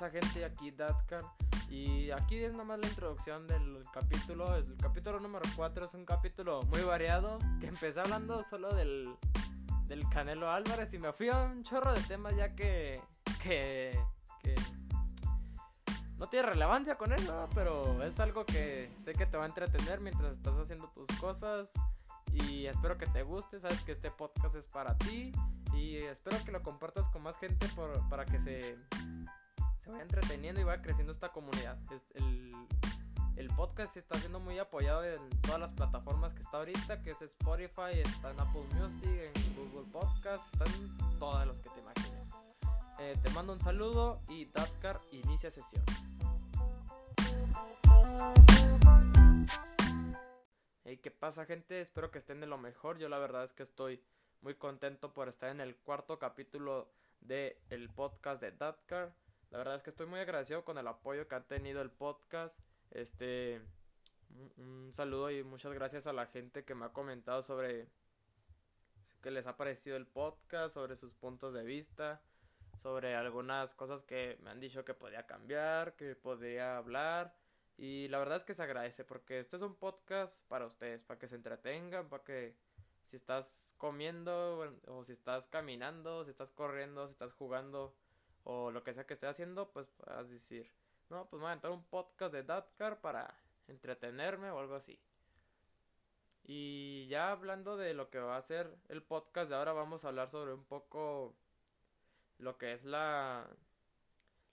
pasa gente? Aquí Datkan. Y aquí es nomás la introducción del capítulo. El capítulo número 4 es un capítulo muy variado. Que empecé hablando solo del, del Canelo Álvarez y me fui a un chorro de temas ya que, que, que no tiene relevancia con eso, pero es algo que sé que te va a entretener mientras estás haciendo tus cosas. Y espero que te guste, sabes que este podcast es para ti. Y espero que lo compartas con más gente por, para que se, se vaya entreteniendo y vaya creciendo esta comunidad. El, el podcast está siendo muy apoyado en todas las plataformas que está ahorita, que es Spotify, está en Apple Music, en Google Podcast, está en todas las que te imagines. Eh, te mando un saludo y Datcar inicia sesión. Hey, ¿qué pasa gente? Espero que estén de lo mejor. Yo la verdad es que estoy muy contento por estar en el cuarto capítulo del el podcast de Datcar. La verdad es que estoy muy agradecido con el apoyo que ha tenido el podcast. Este, un, saludo y muchas gracias a la gente que me ha comentado sobre que les ha parecido el podcast, sobre sus puntos de vista, sobre algunas cosas que me han dicho que podía cambiar, que podría hablar. Y la verdad es que se agradece porque esto es un podcast para ustedes, para que se entretengan, para que si estás comiendo o si estás caminando, si estás corriendo, si estás jugando o lo que sea que estés haciendo, pues puedas decir, no, pues me voy a entrar un podcast de Datcar para entretenerme o algo así. Y ya hablando de lo que va a ser el podcast de ahora, vamos a hablar sobre un poco lo que es la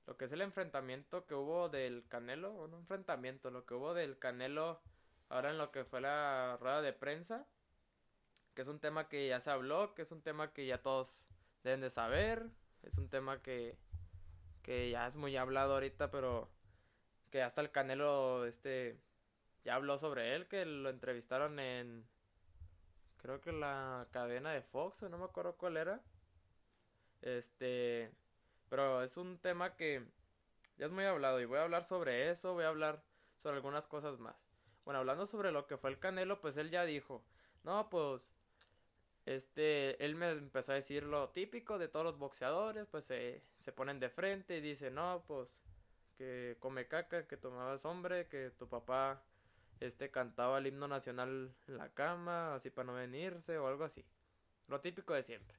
lo que es el enfrentamiento que hubo del Canelo, o no enfrentamiento, lo que hubo del Canelo ahora en lo que fue la rueda de prensa, que es un tema que ya se habló, que es un tema que ya todos deben de saber, es un tema que que ya es muy hablado ahorita, pero que hasta el Canelo este ya habló sobre él, que lo entrevistaron en creo que la cadena de Fox, o no me acuerdo cuál era. Este, pero es un tema que ya es muy hablado y voy a hablar sobre eso, voy a hablar sobre algunas cosas más. Bueno, hablando sobre lo que fue el Canelo, pues él ya dijo, no, pues este, él me empezó a decir lo típico de todos los boxeadores, pues se, se ponen de frente y dicen, no, pues que come caca, que tomabas hombre, que tu papá este cantaba el himno nacional en la cama, así para no venirse o algo así. Lo típico de siempre.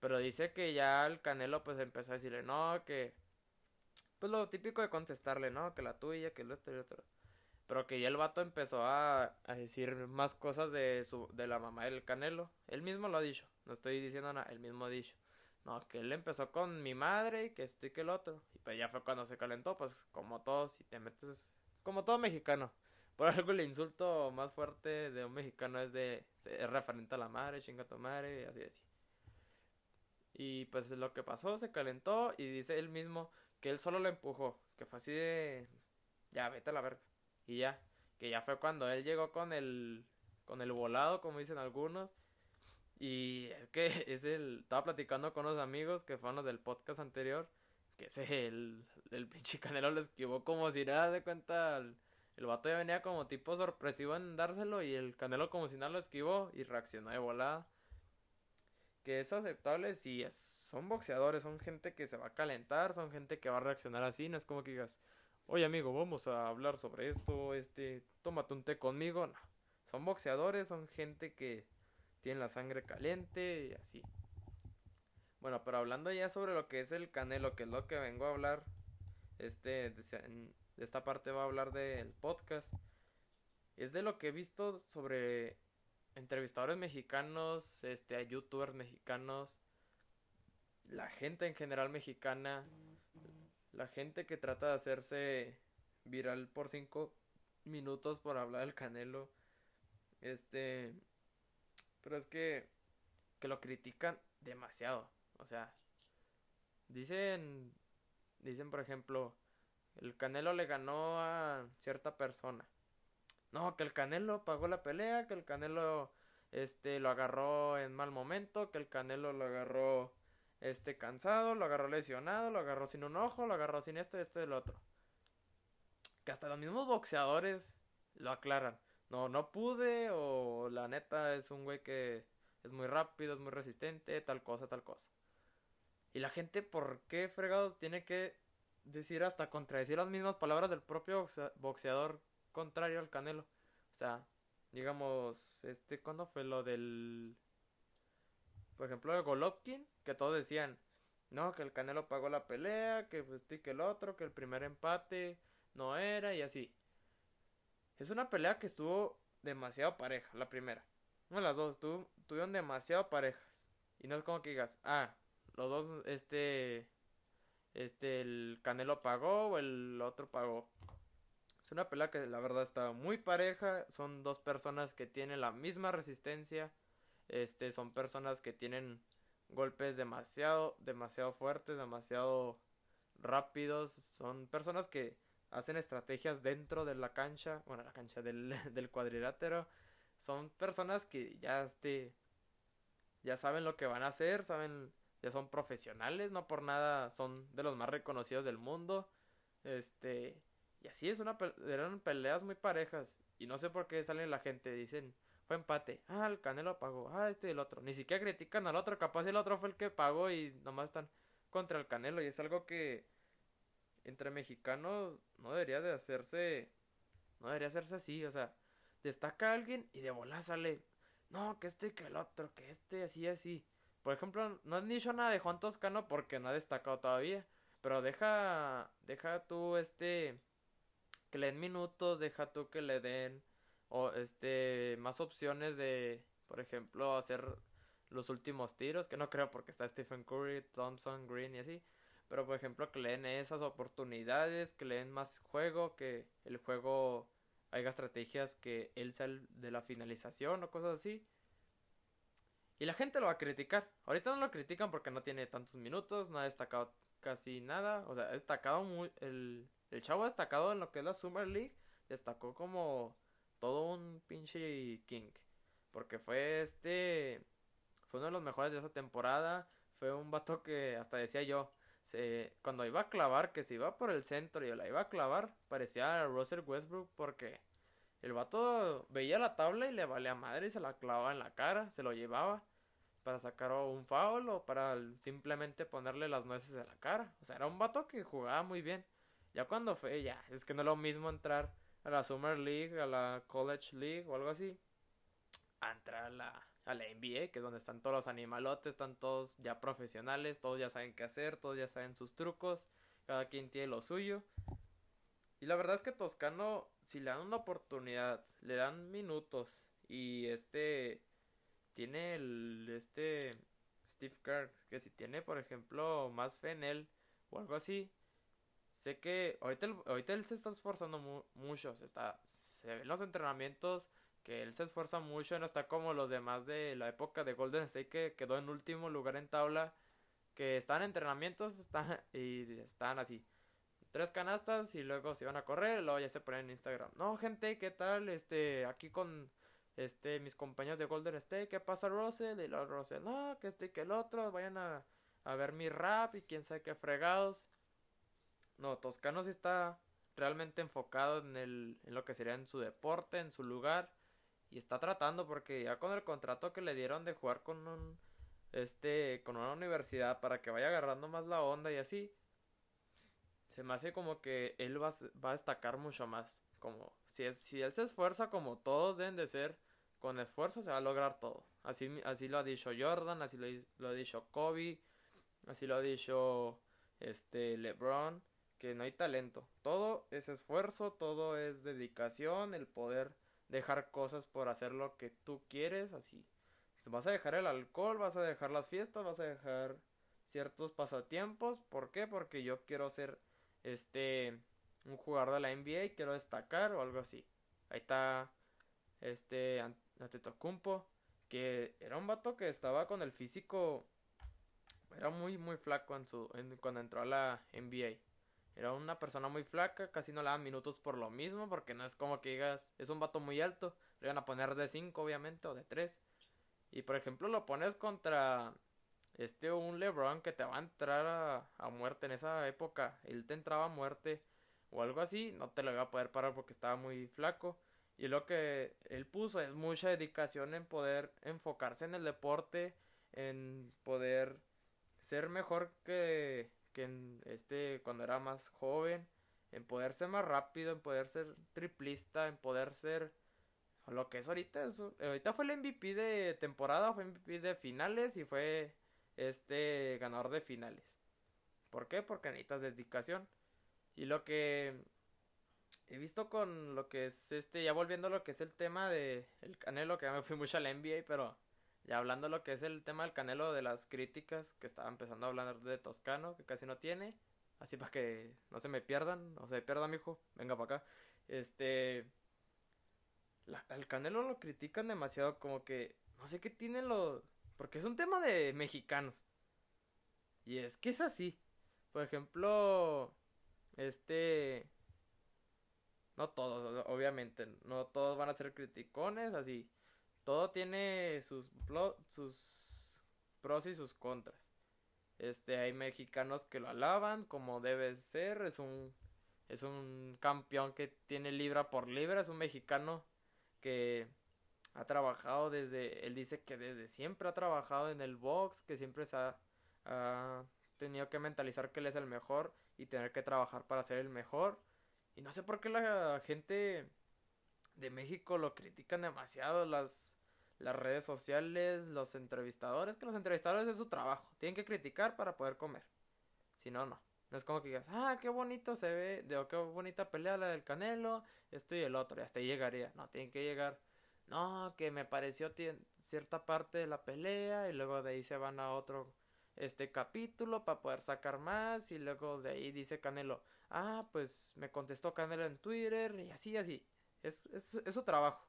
Pero dice que ya el Canelo pues empezó a decirle, no, que pues lo típico de contestarle, no, que la tuya, que lo esto y lo otro. Pero que ya el vato empezó a, decir más cosas de su de la mamá del Canelo. Él mismo lo ha dicho. No estoy diciendo nada, él mismo ha dicho. No, que él empezó con mi madre y que esto y que el otro. Y pues ya fue cuando se calentó, pues como todos, si te metes, como todo mexicano. Por algo el insulto más fuerte de un mexicano es de, referente a la madre, chinga tu madre, así así. Y pues lo que pasó, se calentó y dice él mismo que él solo lo empujó, que fue así de, ya, vete a la verga. Y ya, que ya fue cuando él llegó con el con el volado, como dicen algunos. Y es que es el estaba platicando con unos amigos que fueron los del podcast anterior, que ese el el pinche Canelo lo esquivó como si nada de cuenta el, el vato ya venía como tipo sorpresivo en dárselo y el Canelo como si nada lo esquivó y reaccionó de volada. Que es aceptable si son boxeadores, son gente que se va a calentar, son gente que va a reaccionar así, no es como que digas, oye amigo, vamos a hablar sobre esto, este, tómate un té conmigo. No, son boxeadores, son gente que tiene la sangre caliente y así. Bueno, pero hablando ya sobre lo que es el canelo, que es lo que vengo a hablar, este, de, esta parte va a hablar del podcast, es de lo que he visto sobre entrevistadores mexicanos, este, a youtubers mexicanos, la gente en general mexicana la gente que trata de hacerse viral por cinco minutos por hablar del Canelo. Este. Pero es que. Que lo critican demasiado. O sea. Dicen. Dicen, por ejemplo. El Canelo le ganó a cierta persona. No, que el Canelo pagó la pelea. Que el Canelo. Este lo agarró en mal momento. Que el Canelo lo agarró este cansado, lo agarró lesionado, lo agarró sin un ojo, lo agarró sin esto, esto y el otro. Que hasta los mismos boxeadores lo aclaran. No, no pude, o la neta es un güey que es muy rápido, es muy resistente, tal cosa, tal cosa. Y la gente, ¿por qué fregados tiene que decir hasta contradecir las mismas palabras del propio boxeador contrario al Canelo. O sea, digamos, este, ¿cuándo fue lo del... Por ejemplo, de Golovkin, que todos decían, no, que el Canelo pagó la pelea, que pues que el otro, que el primer empate no era y así. Es una pelea que estuvo demasiado pareja, la primera. De las dos, tuvieron demasiado parejas. Y no es como que digas, ah, los dos, este, este, el Canelo pagó o el otro pagó. Es una pelea que la verdad está muy pareja. Son dos personas que tienen la misma resistencia. Este, son personas que tienen golpes demasiado, demasiado fuertes, demasiado rápidos. Son personas que hacen estrategias dentro de la cancha, bueno, la cancha del, del cuadrilátero. Son personas que ya, este, ya saben lo que van a hacer, saben, ya son profesionales, no por nada son de los más reconocidos del mundo. Este, y así es, una eran peleas muy parejas. Y no sé por qué salen la gente, dicen, fue empate. Ah, el Canelo pagó. Ah, este y el otro. Ni siquiera critican al otro. Capaz el otro fue el que pagó y nomás están contra el Canelo. Y es algo que entre mexicanos no debería de hacerse. No debería hacerse así. O sea, destaca a alguien y de bola sale. No, que este y que el otro. Que este, así, así. Por ejemplo, no han dicho nada de Juan Toscano porque no ha destacado todavía. Pero deja. Deja tú este que le den minutos, deja tú que le den o este más opciones de, por ejemplo, hacer los últimos tiros, que no creo porque está Stephen Curry, Thompson, Green y así, pero por ejemplo que le den esas oportunidades, que le den más juego, que el juego haya estrategias que él sea de la finalización o cosas así. Y la gente lo va a criticar. Ahorita no lo critican porque no tiene tantos minutos, no ha destacado casi nada. O sea, ha destacado muy. El, el chavo destacado en lo que es la Summer League destacó como todo un pinche king. Porque fue este. Fue uno de los mejores de esa temporada. Fue un vato que hasta decía yo. Se, cuando iba a clavar, que se iba por el centro y la iba a clavar, parecía a Russell Westbrook porque el vato veía la tabla y le valía madre y se la clavaba en la cara, se lo llevaba para sacar un foul o para simplemente ponerle las nueces en la cara. O sea, era un vato que jugaba muy bien. Ya cuando fue, ya, es que no es lo mismo entrar a la Summer League, a la College League o algo así, a entrar a la, a la NBA, que es donde están todos los animalotes, están todos ya profesionales, todos ya saben qué hacer, todos ya saben sus trucos, cada quien tiene lo suyo. Y la verdad es que Toscano, si le dan una oportunidad, le dan minutos y este tiene el este Steve Kerr, que si tiene por ejemplo más fe en él o algo así, sé que ahorita, ahorita él se está esforzando mucho, se, está, se ven los entrenamientos que él se esfuerza mucho, no está como los demás de la época de Golden State que quedó en último lugar en tabla, que están en entrenamientos están, y están así, tres canastas y luego se iban a correr, luego ya se ponen en Instagram. No, gente, ¿qué tal? Este, aquí con este mis compañeros de Golden State, ¿qué pasa Russell? Y luego Russell, no, que este y que el otro, vayan a, a ver mi rap y quién sabe qué fregados. No, Toscano sí está realmente enfocado en, el, en lo que sería en su deporte, en su lugar. Y está tratando porque ya con el contrato que le dieron de jugar con un este con una universidad para que vaya agarrando más la onda y así se me hace como que él va, va a destacar mucho más como si, es, si él se esfuerza como todos deben de ser con esfuerzo se va a lograr todo así así lo ha dicho Jordan así lo, lo ha dicho Kobe así lo ha dicho este LeBron que no hay talento. Todo es esfuerzo, todo es dedicación, el poder dejar cosas por hacer lo que tú quieres, así. Vas a dejar el alcohol, vas a dejar las fiestas, vas a dejar ciertos pasatiempos. ¿Por qué? Porque yo quiero ser este un jugador de la NBA, quiero destacar o algo así. Ahí está este Antetokounmpo que era un vato que estaba con el físico era muy muy flaco en su cuando entró a la NBA. Era una persona muy flaca, casi no le daban minutos por lo mismo, porque no es como que digas, es un vato muy alto, le iban a poner de 5 obviamente, o de 3. Y por ejemplo lo pones contra este un LeBron que te va a entrar a, a, muerte en esa época, él te entraba a muerte o algo así, no te lo iba a poder parar porque estaba muy flaco. Y lo que él puso es mucha dedicación en poder enfocarse en el deporte, en poder ser mejor que este cuando era más joven, en poder ser más rápido, en poder ser triplista, en poder ser lo que es ahorita. Eso, ahorita fue el MVP de temporada, fue MVP de finales y fue este ganador de finales. ¿Por qué? Porque necesitas dedicación. Y lo que he visto con lo que es este, ya volviendo a lo que es el tema de el Canelo, que ya me fui mucho al NBA, pero ya hablando lo que es el tema del Canelo de las críticas, que estaba empezando a hablar de Toscano, que casi no tiene, así para que no se me pierdan, no se me pierda, mijo, venga para acá. Este, la, al Canelo lo critican demasiado, como que no sé qué tienen los, porque es un tema de mexicanos. Y es que es así. Por ejemplo, este no todos, obviamente, no todos van a ser criticones, así. Todo tiene sus, sus pros y sus contras. Este, hay mexicanos que lo alaban como debe ser, es un es un campeón que tiene libra por libra, es un mexicano que ha trabajado desde, él dice que desde siempre ha trabajado en el box, que siempre se ha, ha tenido que mentalizar que él es el mejor y tener que trabajar para ser el mejor. Y no sé por qué la gente de México lo critican demasiado, las, las redes sociales, los entrevistadores, que los entrevistadores es su trabajo, tienen que criticar para poder comer. Si no, no. No es como que digas, ah, qué bonito se ve, de qué bonita pelea la del Canelo, esto y el otro, y hasta ahí llegaría. No, tienen que llegar, no, que me pareció cierta parte de la pelea, y luego de ahí se van a otro este capítulo para poder sacar más, y luego de ahí dice Canelo, ah, pues me contestó Canelo en Twitter y así, así. Es, es, es su trabajo.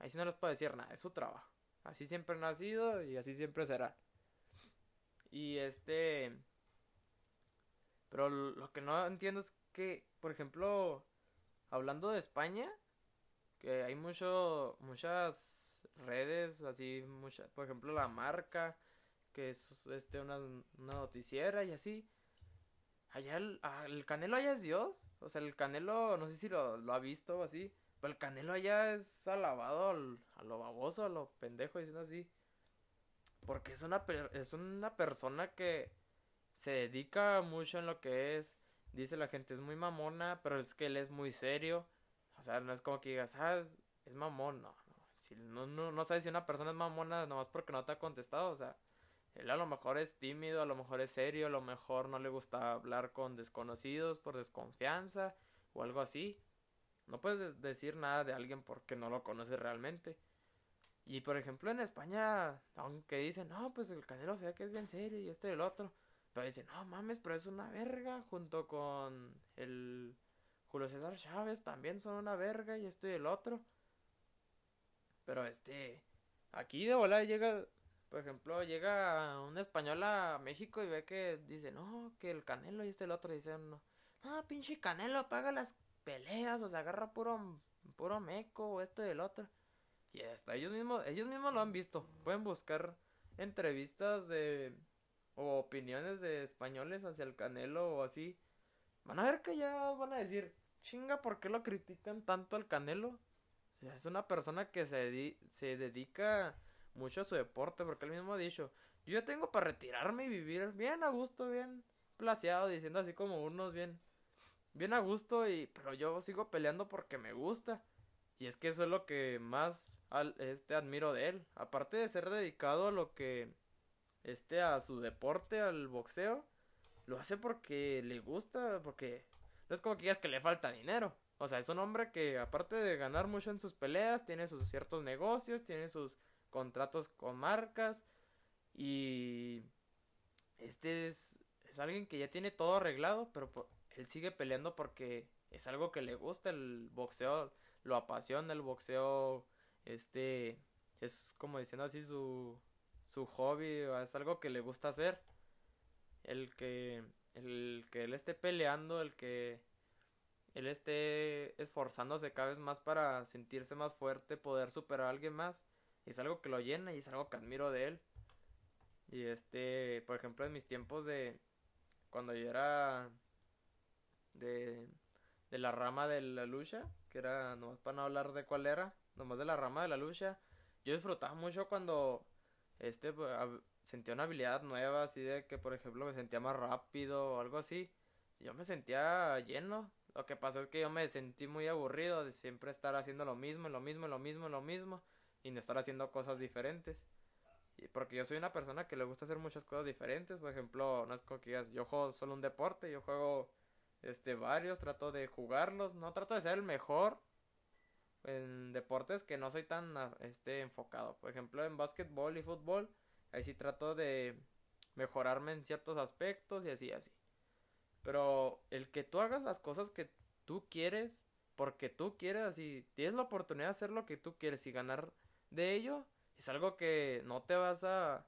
Ahí sí no les puedo decir nada, es su trabajo. Así siempre ha nacido y así siempre será. Y este... Pero lo que no entiendo es que, por ejemplo, hablando de España, que hay mucho, muchas redes, así, mucha, por ejemplo, la marca, que es este, una, noticiera y así allá el, el, Canelo allá es Dios. O sea, el Canelo, no sé si lo, lo ha visto o así. Pero el Canelo allá es alabado a lo baboso, a lo pendejo, diciendo así. Porque es una, es una persona que se dedica mucho en lo que es. Dice la gente, es muy mamona, pero es que él es muy serio. O sea, no es como que digas, ah, es, mamón, no. Si no, no, no sabes si una persona es mamona nomás porque no te ha contestado, o sea, él a lo mejor es tímido, a lo mejor es serio, a lo mejor no le gusta hablar con desconocidos por desconfianza o algo así. No puedes decir nada de alguien porque no lo conoces realmente. Y por ejemplo en España, aunque dicen, no, pues el canelo se ve que es bien serio y esto y el otro. Pero dicen, no mames, pero es una verga. Junto con el Julio César Chávez también son una verga y esto y el otro. Pero este, aquí de volada llega por ejemplo, llega un español a México y ve que dice, no, que el Canelo y este el otro dice no, ah, pinche Canelo, paga las peleas, o sea, agarra puro, puro meco o esto y el otro. Y hasta ellos mismos, ellos mismos lo han visto. Pueden buscar entrevistas de o opiniones de españoles hacia el Canelo o así. Van a ver que ya van a decir, chinga, ¿por qué lo critican tanto al Canelo? O sea, es una persona que se, se dedica mucho a su deporte, porque él mismo ha dicho, yo ya tengo para retirarme y vivir bien a gusto, bien placeado, diciendo así como unos bien, bien a gusto, y, pero yo sigo peleando porque me gusta. Y es que eso es lo que más este admiro de él. Aparte de ser dedicado a lo que este a su deporte, al boxeo, lo hace porque le gusta, porque no es como que digas que le falta dinero. O sea, es un hombre que aparte de ganar mucho en sus peleas, tiene sus ciertos negocios, tiene sus contratos con marcas y este es, es alguien que ya tiene todo arreglado, pero él sigue peleando porque es algo que le gusta el boxeo, lo apasiona el boxeo, este es como diciendo así su su hobby, es algo que le gusta hacer. El que el que él esté peleando, el que él esté esforzándose cada vez más para sentirse más fuerte, poder superar a alguien más, es algo que lo llena y es algo que admiro de él. Y este, por ejemplo, en mis tiempos de cuando yo era de, la rama de la lucha, que era nomás para no hablar de cuál era, nomás de la rama de la lucha, yo disfrutaba mucho cuando este, pues, sentía una habilidad nueva, así de que, por ejemplo, me sentía más rápido o algo así. Yo me sentía lleno. Lo que pasa es que yo me sentí muy aburrido de siempre estar haciendo lo mismo, lo mismo, lo mismo, lo mismo, y de estar haciendo cosas diferentes. Y porque yo soy una persona que le gusta hacer muchas cosas diferentes. Por ejemplo, no es como que yo juego solo un deporte, yo juego este varios, trato de jugarlos, no trato de ser el mejor en deportes que no soy tan este enfocado. Por ejemplo, en básquetbol y fútbol, ahí sí trato de mejorarme en ciertos aspectos y así así. Pero el que tú hagas las cosas que tú quieres, porque tú quieres, así, tienes la oportunidad de hacer lo que tú quieres y ganar de ello, es algo que no te vas a,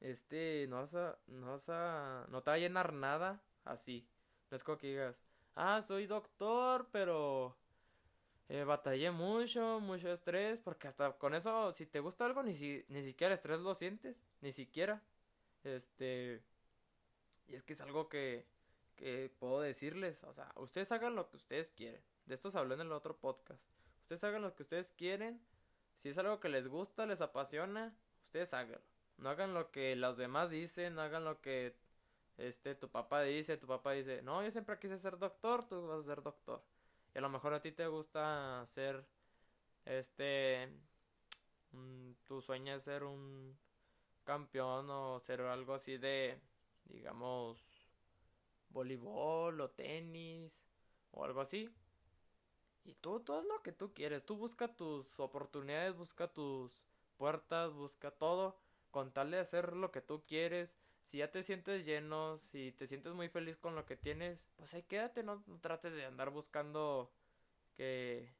este, no vas a, no vas a, no te va a llenar nada así. No es que digas, ah, soy doctor, pero eh, batallé mucho, mucho estrés, porque hasta con eso, si te gusta algo, ni, si, ni siquiera estrés lo sientes, ni siquiera. Este, y es que es algo que, que puedo decirles, o sea, ustedes hagan lo que ustedes quieren. De esto se habló en el otro podcast. Ustedes hagan lo que ustedes quieren. Si es algo que les gusta, les apasiona, ustedes háganlo. No hagan lo que los demás dicen, no hagan lo que este tu papá dice, tu papá dice, "No, yo siempre quise ser doctor, tú vas a ser doctor." Y a lo mejor a ti te gusta ser, este, tu sueño es ser un campeón o ser algo así de, digamos, voleibol o tenis o algo así. Y tú, todo lo que tú quieres. Tú busca tus oportunidades, busca tus puertas, busca todo con tal de hacer lo que tú quieres si ya te sientes lleno, si te sientes muy feliz con lo que tienes, pues ahí quédate, no, trates de andar buscando que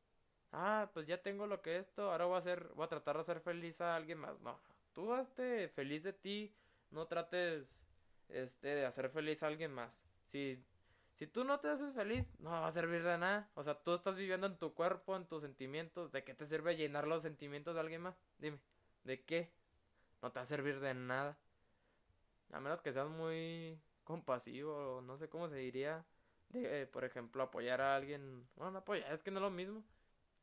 ah, pues ya tengo lo que esto, ahora voy a hacer, voy a tratar de hacer feliz a alguien más. No, tú hazte feliz de ti, no trates este de hacer feliz a alguien más. Si si tú no te haces feliz, no va a servir de nada. O sea, tú estás viviendo en tu cuerpo, en tus sentimientos. ¿De qué te sirve llenar los sentimientos de alguien más? Dime, ¿de qué? No te va a servir de nada. A menos que seas muy compasivo, no sé cómo se diría. De, por ejemplo, apoyar a alguien. Bueno, no apoyar, es que no es lo mismo.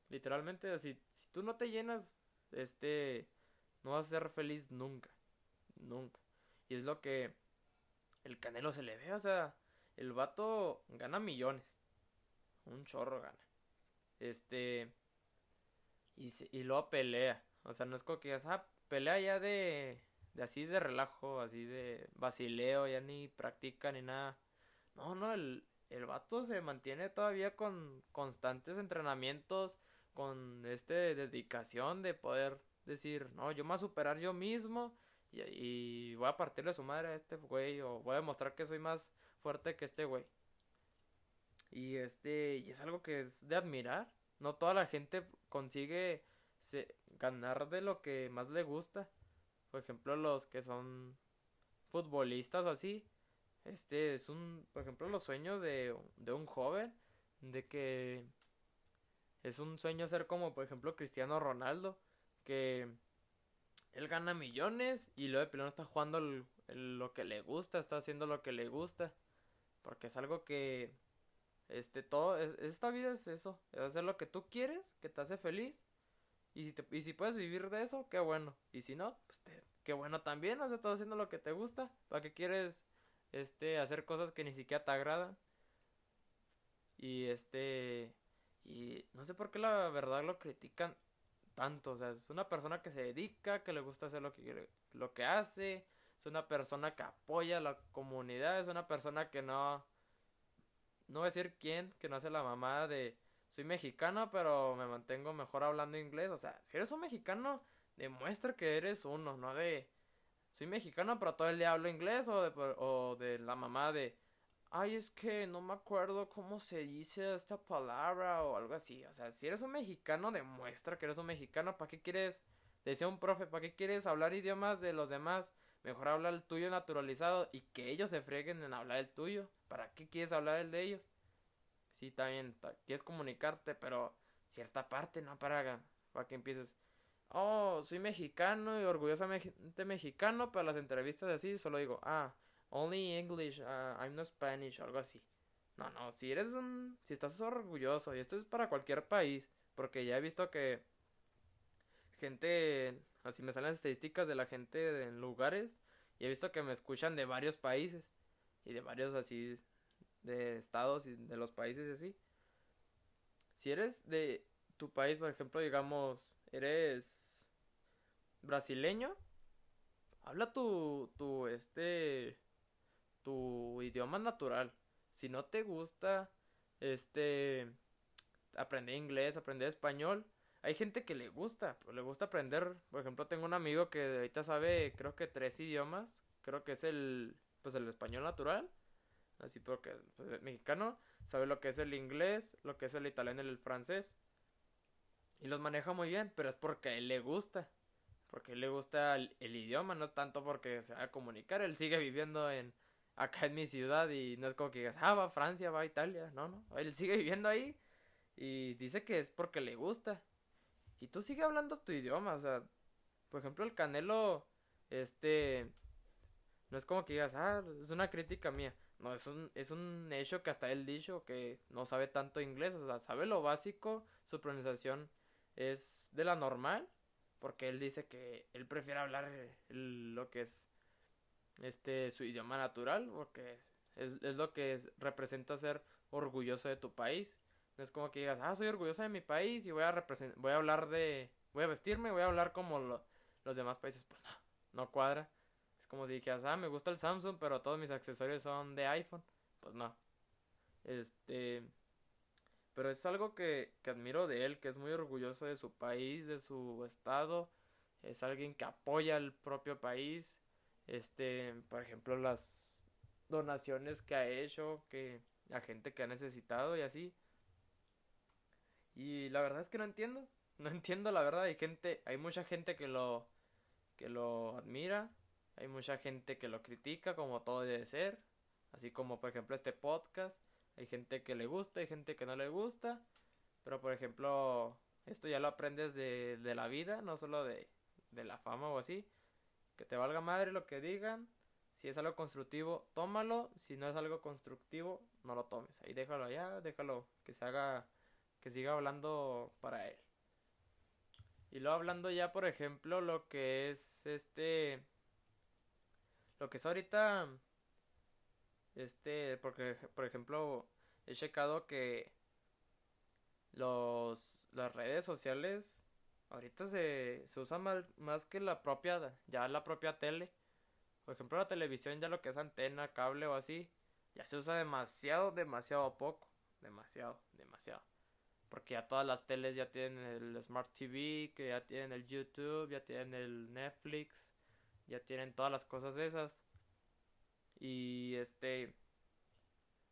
Literalmente, si, si tú no te llenas, este, no vas a ser feliz nunca. Nunca. Y es lo que el Canelo se le ve, o sea, el vato gana millones. Un chorro gana. Este. Y, y luego pelea. O sea, no es como que ah, pelea ya de de así de relajo, así de basileo, ya ni practica ni nada. No, no, el, el vato se mantiene todavía con constantes entrenamientos, con este dedicación de poder decir, no, yo me voy a superar yo mismo y, y voy a partirle su madre a este güey o voy a demostrar que soy más fuerte que este güey. Y este, y es algo que es de admirar. No toda la gente consigue ganar de lo que más le gusta. Por ejemplo, los que son futbolistas o así. Este es un, por ejemplo, los sueños de, de un joven. De que es un sueño ser como, por ejemplo, Cristiano Ronaldo. Que él gana millones y luego de plano está jugando lo que le gusta, está haciendo lo que le gusta. Porque es algo que, este, todo, esta vida es eso, es hacer lo que tú quieres, que te hace feliz y si, te, y si puedes vivir de eso, qué bueno. Y si no, pues qué bueno también. O sea, estás haciendo lo que te gusta. ¿Para qué quieres este, hacer cosas que ni siquiera te agradan? Y este. Y no sé por qué la verdad lo critican tanto. O sea, es una persona que se dedica, que le gusta hacer lo que, lo que hace. Es una persona que apoya a la comunidad. Es una persona que no. No voy a decir quién, que no hace la mamada de soy mexicano, pero me mantengo mejor hablando inglés. O sea, si eres un mexicano, demuestra que eres uno, no de soy mexicano, pero todo el día hablo inglés o de, o de la mamá de ay, es que no me acuerdo cómo se dice esta palabra o algo así. O sea, si eres un mexicano, demuestra que eres un mexicano. ¿Para qué quieres, decía un profe, ¿para qué quieres hablar idiomas de los demás? Mejor habla el tuyo naturalizado y que ellos se freguen en hablar el tuyo. ¿Para qué quieres hablar el de ellos? Sí, también quieres comunicarte, pero cierta parte, ¿no? Para, para que empieces, oh, soy mexicano y orgullosamente mexicano, para las entrevistas así solo digo, ah, only English, uh, I'm not Spanish, o algo así. No, no, si eres un, si estás orgulloso, y esto es para cualquier país, porque ya he visto que gente así me salen estadísticas de la gente en lugares y he visto que me escuchan de varios países y de varios así de estados y de los países y así. Si eres de tu país, por ejemplo, digamos, eres brasileño, habla tu tu este tu idioma natural. Si no te gusta este aprender inglés, aprender español, hay gente que le gusta, le gusta aprender. Por ejemplo, tengo un amigo que ahorita sabe, creo que tres idiomas. Creo que es el, pues el español natural. Así porque pues, el mexicano sabe lo que es el inglés, lo que es el italiano y el francés. Y los maneja muy bien, pero es porque a él le gusta. Porque a él le gusta el, idioma, no es tanto porque se va a comunicar. Él sigue viviendo en acá en mi ciudad y no es como que digas, ah, va a Francia, va a Italia. No, no, él sigue viviendo ahí y dice que es porque le gusta. Y tú sigue hablando tu idioma, o sea, por ejemplo, el Canelo, este, no es como que digas, ah, es una crítica mía. No, es un, es un hecho que hasta él dicho que no sabe tanto inglés, o sea, sabe lo básico, su pronunciación es de la normal, porque él dice que él prefiere hablar lo que es este su idioma natural, porque es, es lo que representa ser orgulloso de tu país. No es como que digas, ah, soy orgulloso de mi país y voy a voy a hablar de, voy a vestirme, voy a hablar como los demás países. Pues no, no cuadra. Como si dijeras, ah, me gusta el Samsung, pero todos mis accesorios son de iPhone. Pues no. Este, pero es algo que, que admiro de él, que es muy orgulloso de su país, de su estado. Es alguien que apoya al propio país. Este, por ejemplo, las donaciones que ha hecho, que a gente que ha necesitado y así. Y la verdad es que no entiendo. No entiendo la verdad. Hay gente, hay mucha gente que lo, que lo admira. Hay mucha gente que lo critica como todo debe ser. Así como por ejemplo este podcast. Hay gente que le gusta, hay gente que no le gusta. Pero por ejemplo, esto ya lo aprendes de, de la vida, no solo de, de la fama o así. Que te valga madre lo que digan. Si es algo constructivo, tómalo. Si no es algo constructivo, no lo tomes. Ahí déjalo allá, déjalo que se haga que siga hablando para él. Y luego hablando ya, por ejemplo, lo que es este... Lo que es ahorita... Este, porque, por ejemplo, he checado que los, las redes sociales ahorita se, se usan más, más que la propia, ya la propia tele. Por ejemplo, la televisión, ya lo que es antena, cable o así, ya se usa demasiado, demasiado poco. Demasiado, demasiado. Porque ya todas las teles ya tienen el Smart TV, que ya tienen el YouTube, ya tienen el Netflix, ya tienen todas las cosas esas. Y este...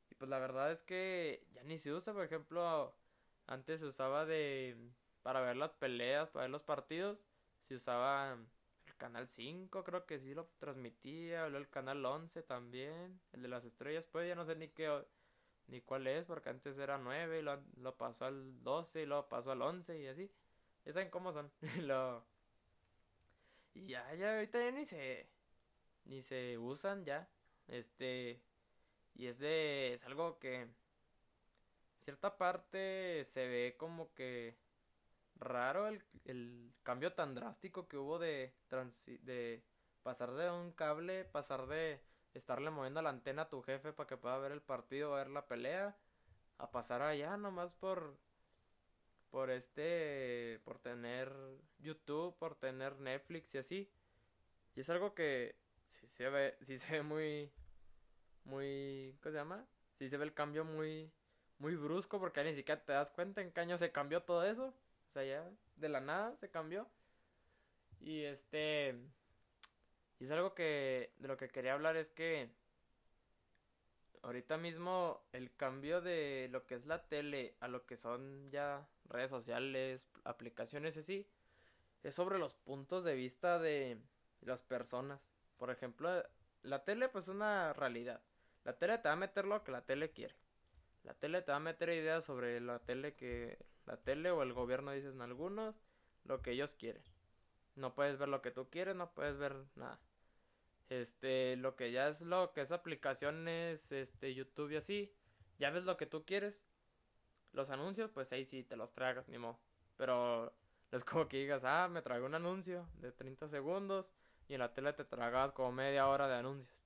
Y pues la verdad es que ya ni se usa, por ejemplo, antes se usaba de... Para ver las peleas, para ver los partidos, se usaba el canal 5, creo que sí lo transmitía, o el canal 11 también, el de las estrellas, pues ya no sé ni qué ni cuál es, porque antes era 9, lo, lo pasó al 12, y lo pasó al 11 y así. Ya saben cómo son. lo... Y ya, ya ahorita ya ni se ni se usan ya. Este y es de es algo que en cierta parte se ve como que raro el, el cambio tan drástico que hubo de de pasar de un cable, pasar de estarle moviendo la antena a tu jefe para que pueda ver el partido, ver la pelea, a pasar allá nomás por por este por tener YouTube, por tener Netflix y así. Y es algo que si se ve si se ve muy muy ¿cómo se llama? Si se ve el cambio muy muy brusco porque ni siquiera te das cuenta en qué año se cambió todo eso. O sea, ya de la nada se cambió. Y este y es algo que de lo que quería hablar es que ahorita mismo el cambio de lo que es la tele a lo que son ya redes sociales, aplicaciones así, es sobre los puntos de vista de las personas. Por ejemplo, la tele pues es una realidad. La tele te va a meter lo que la tele quiere. La tele te va a meter ideas sobre la tele que la tele o el gobierno dicen algunos, lo que ellos quieren. No puedes ver lo que tú quieres, no puedes ver nada. Este, lo que ya es lo que es aplicaciones, este, YouTube y así, ya ves lo que tú quieres. Los anuncios, pues ahí sí te los tragas, ni modo. Pero Es como que digas, ah, me traigo un anuncio de 30 segundos y en la tele te tragas como media hora de anuncios.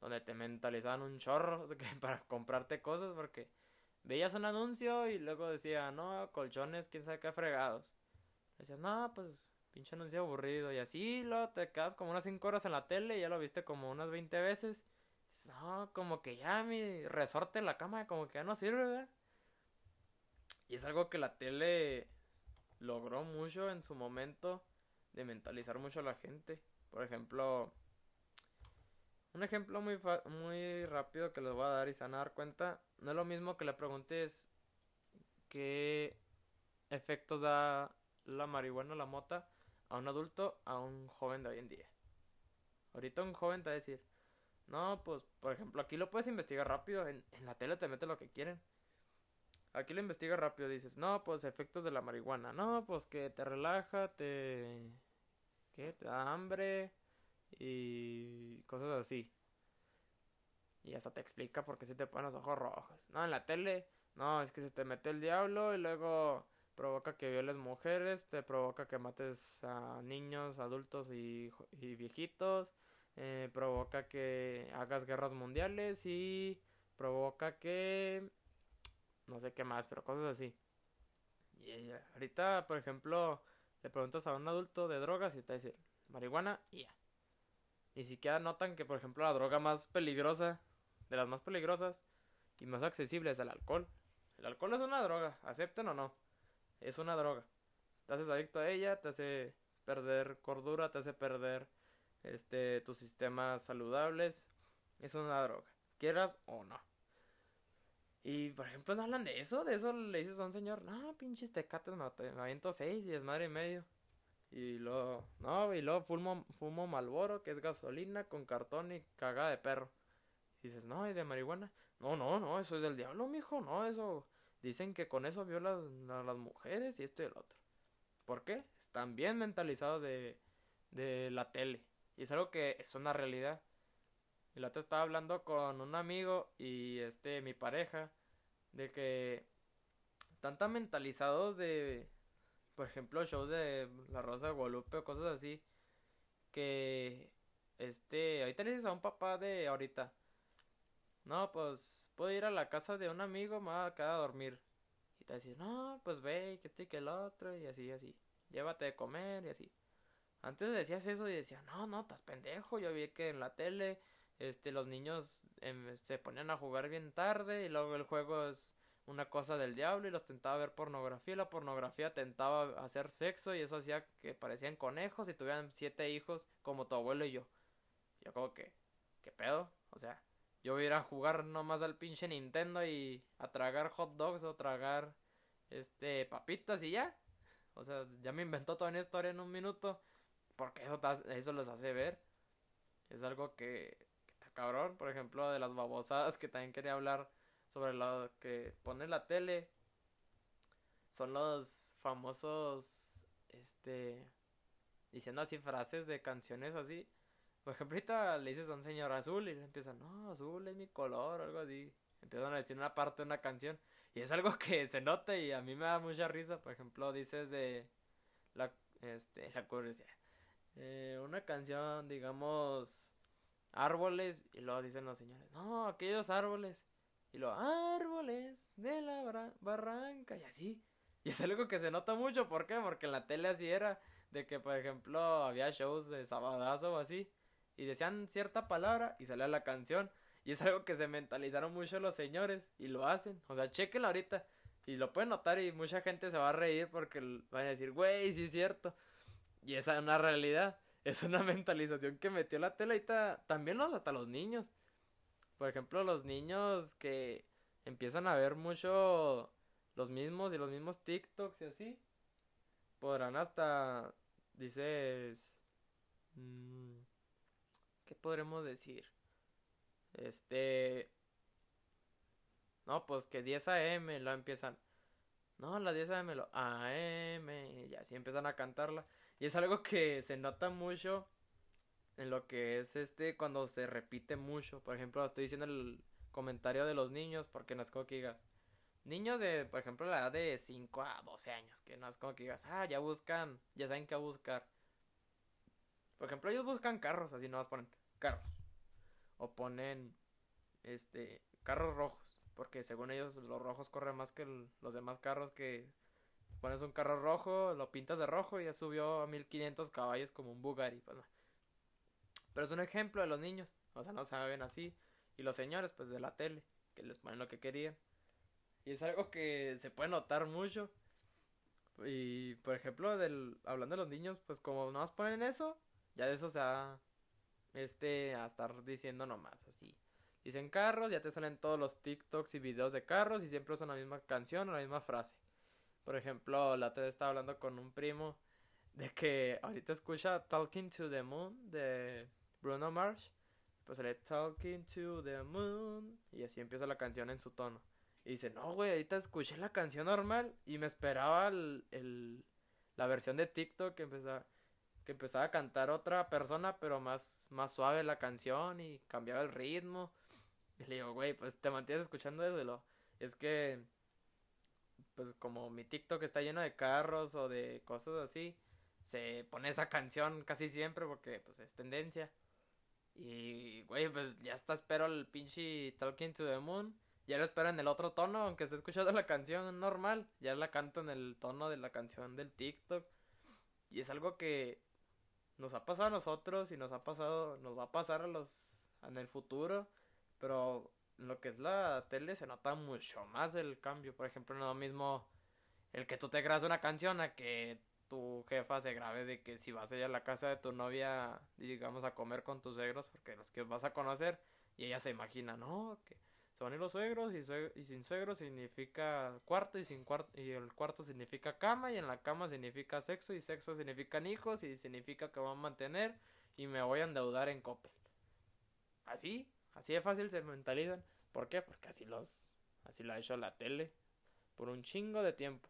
Donde te mentalizaban un chorro para comprarte cosas porque veías un anuncio y luego decía, no, colchones, quién sabe qué fregados. Decías, no, pues pinche anuncio aburrido. Y así lo te quedas como unas 5 horas en la tele y ya lo viste como unas 20 veces. no, como que ya mi resorte en la cama como que ya no sirve, ¿verdad? Y es algo que la tele logró mucho en su momento de mentalizar mucho a la gente. Por ejemplo, un ejemplo muy, muy rápido que les voy a dar y se van a dar cuenta, no es lo mismo que le preguntes qué efectos da la marihuana la mota a un adulto a un joven de hoy en día. Ahorita un joven te va a decir, no, pues por ejemplo aquí lo puedes investigar rápido, en, en la tele te mete lo que quieren. Aquí lo investiga rápido, dices, no, pues efectos de la marihuana, no, pues que te relaja, te... ¿Qué? Te da hambre y cosas así. Y hasta te explica por qué se te ponen los ojos rojos. No, en la tele, no, es que se te mete el diablo y luego provoca que violes mujeres, te provoca que mates a niños, adultos y, viejitos, eh, provoca que hagas guerras mundiales y provoca que no sé qué más, pero cosas así. Y ahorita, por ejemplo, le preguntas a un adulto de drogas y te dice marihuana y ya. Ni siquiera notan que, por ejemplo, la droga más peligrosa, de las más peligrosas y más accesibles es el alcohol. El alcohol es una droga, acepten o no. Es una droga. Te haces adicto a ella, te hace perder cordura, te hace perder este tus sistemas saludables. Es una droga, quieras o no. Y por ejemplo, no hablan de eso, de eso le dices a un señor, no, pinches tecates, me aviento seis y es madre y medio. Y luego, no, y luego fumo, fumo Malboro, que es gasolina con cartón y cagada de perro. Y dices, no, ¿y de marihuana? No, no, no, eso es del diablo, mijo, no, eso. Dicen que con eso violas a las mujeres y esto y el otro. ¿Por qué? Están bien mentalizados de, de la tele. Y es algo que es una realidad. Y la otra estaba hablando con un amigo y este, mi pareja, de que están tan mentalizados de, por ejemplo, shows de La Rosa de Guadalupe o cosas así, que, este, ahorita le dices a un papá de ahorita, no, pues, puedo ir a la casa de un amigo, me voy a quedar a dormir. Y te decir, no, pues ve, que estoy que el otro, y así, así. Llévate de comer, y así. Antes decías eso y decía, no, no, estás pendejo. Yo vi que en la tele este los niños em, se ponían a jugar bien tarde y luego el juego es una cosa del diablo y los tentaba ver pornografía y la pornografía tentaba hacer sexo y eso hacía que parecían conejos y tuvieran siete hijos como tu abuelo y yo. Yo como que, ¿qué pedo? O sea, yo voy a ir a jugar nomás al pinche Nintendo y a tragar hot dogs o tragar este papitas y ya. O sea, ya me inventó toda una historia en un minuto porque eso, eso los hace ver. Es algo que cabrón. Por ejemplo, de las babosadas que también quería hablar sobre lo que pone la tele. Son los famosos, este, diciendo así frases de canciones así. Por ejemplo, ahorita le dices a un señor azul y le empiezan, no, azul es mi color, algo así. Empiezan a decir una parte de una canción. Y es algo que se nota y a mí me da mucha risa. Por ejemplo, dices de la, este, la curiosidad. Eh, una canción, digamos, árboles y luego dicen los señores, no, aquellos árboles. Y luego, árboles de la barranca y así. Y es algo que se nota mucho, ¿por qué? Porque en la tele así era, de que por ejemplo había shows de sabadazo o así, y decían cierta palabra y salía la canción. Y es algo que se mentalizaron mucho los señores y lo hacen. O sea, chequenlo ahorita. Y lo pueden notar y mucha gente se va a reír porque van a decir, güey, sí es cierto. Y esa es una realidad es una mentalización que metió la tela y también los, hasta los niños. Por ejemplo, los niños que empiezan a ver mucho los mismos y los mismos TikToks y así, podrán hasta, dices, mm, ¿qué podremos decir? Este, no, pues que 10 AM lo empiezan, no, la 10 AM lo AM, y así empiezan a cantarla. Y es algo que se nota mucho en lo que es este cuando se repite mucho. Por ejemplo, estoy diciendo el comentario de los niños porque no es como que digas niños de, por ejemplo, la edad de 5 a 12 años, que no es como que digas, ah, ya buscan, ya saben qué buscar. Por ejemplo, ellos buscan carros, así no más ponen carros. O ponen, este, carros rojos, porque según ellos los rojos corren más que los demás carros que pones un carro rojo, lo pintas de rojo y ya subió a 1500 caballos como un Bugatti, pues Pero es un ejemplo de los niños, o sea, no saben así. Y los señores, pues de la tele, que les ponen lo que querían. Y es algo que se puede notar mucho. Y por ejemplo, del, hablando de los niños, pues como no nos ponen eso, ya de eso se va este, a estar diciendo nomás así. Dicen carros, ya te salen todos los TikToks y videos de carros y siempre usan la misma canción o la misma frase. Por ejemplo, la otra estaba hablando con un primo de que ahorita escucha Talking to the Moon de Bruno Mars. Pues sale Talking to the Moon y así empieza la canción en su tono. Y dice, no, güey, ahorita escuché la canción normal y me esperaba el, la versión de TikTok que empezaba, que empezaba a cantar otra persona, pero más, más suave la canción y cambiaba el ritmo. Y le digo, güey, pues te mantienes escuchando desde lo... Es que, pues como mi TikTok está lleno de carros o de cosas así, se pone esa canción casi siempre porque pues es tendencia. Y, güey, pues ya está, espero el pinche Talking to the Moon ya lo espero en el otro tono, aunque esté escuchando la canción normal, ya la canto en el tono de la canción del TikTok. Y es algo que nos ha pasado a nosotros y nos ha pasado, nos va a pasar a los en el futuro, pero lo que es la tele se nota mucho más el cambio. Por ejemplo, no lo mismo el que tú te grabes una canción a que tu jefa se grabe de que si vas a ir a la casa de tu novia, digamos, a comer con tus suegros, porque los que vas a conocer, y ella se imagina, no, que se van a ir los suegros y, sin suegros significa cuarto y sin cuarto y el cuarto significa cama y en la cama significa sexo y sexo significan hijos y significa que van a mantener y me voy a endeudar en Coppel. Así, así de fácil se mentalizan. ¿Por qué? Porque así los así lo ha hecho la tele por un chingo de tiempo.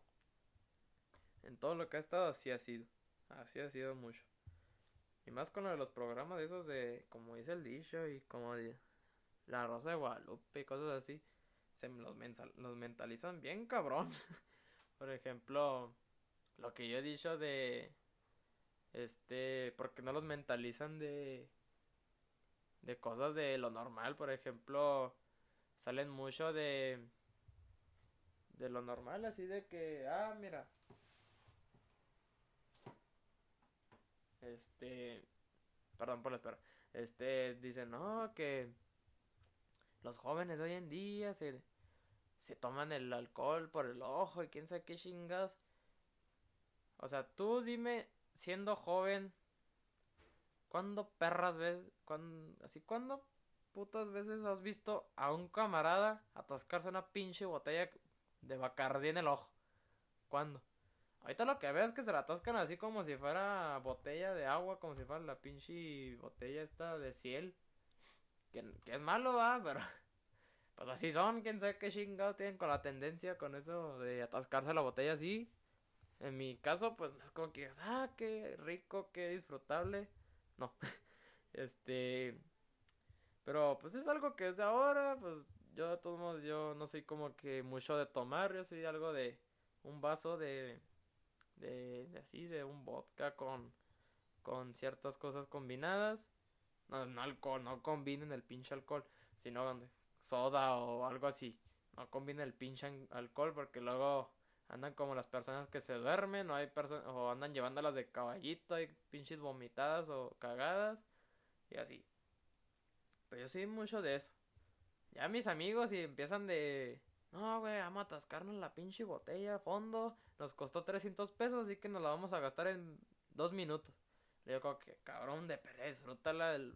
En todo lo que ha estado así ha sido. Así ha sido mucho. Y más con lo de los programas de esos de como dice el dicho y como la Rosa de Guadalupe, cosas así, se los, los mentalizan bien cabrón. Por ejemplo, lo que yo he dicho de este, porque no los mentalizan de de cosas de lo normal, por ejemplo, salen mucho de de lo normal, así de que, ah, mira. Este, perdón por la espera. Este, dicen, no, que los jóvenes hoy en día se, se toman el alcohol por el ojo y quién sabe qué chingados. O sea, tú dime, siendo joven, ¿cuándo perras ves? Cuando, así, ¿cuándo putas veces has visto a un camarada atascarse una pinche botella de Bacardí en el ojo? ¿Cuándo? Ahorita lo que veo es que se la atascan así como si fuera botella de agua, como si fuera la pinche botella esta de ciel. Que, es malo, va, pero. Pues así son, quién sabe qué chingados tienen con la tendencia con eso de atascarse la botella así. En mi caso, pues no es como que digas, ah, qué rico, qué disfrutable. No. este. Pero pues es algo que es de ahora, pues yo de todos modos, yo no soy como que mucho de tomar, yo soy algo de un vaso de, de, de así, de un vodka con, con ciertas cosas combinadas. No, no alcohol, no combinen el pinche alcohol, sino soda o algo así. No combinen el pinche alcohol porque luego andan como las personas que se duermen o hay o andan llevándolas de caballito y pinches vomitadas o cagadas y así. Pero yo soy mucho de eso. Ya mis amigos y empiezan de no, güey, vamos a atascarnos la pinche botella a fondo. Nos costó 300 pesos, así que nos la vamos a gastar en dos minutos. Le digo que cabrón de pereza, disfrútala. El...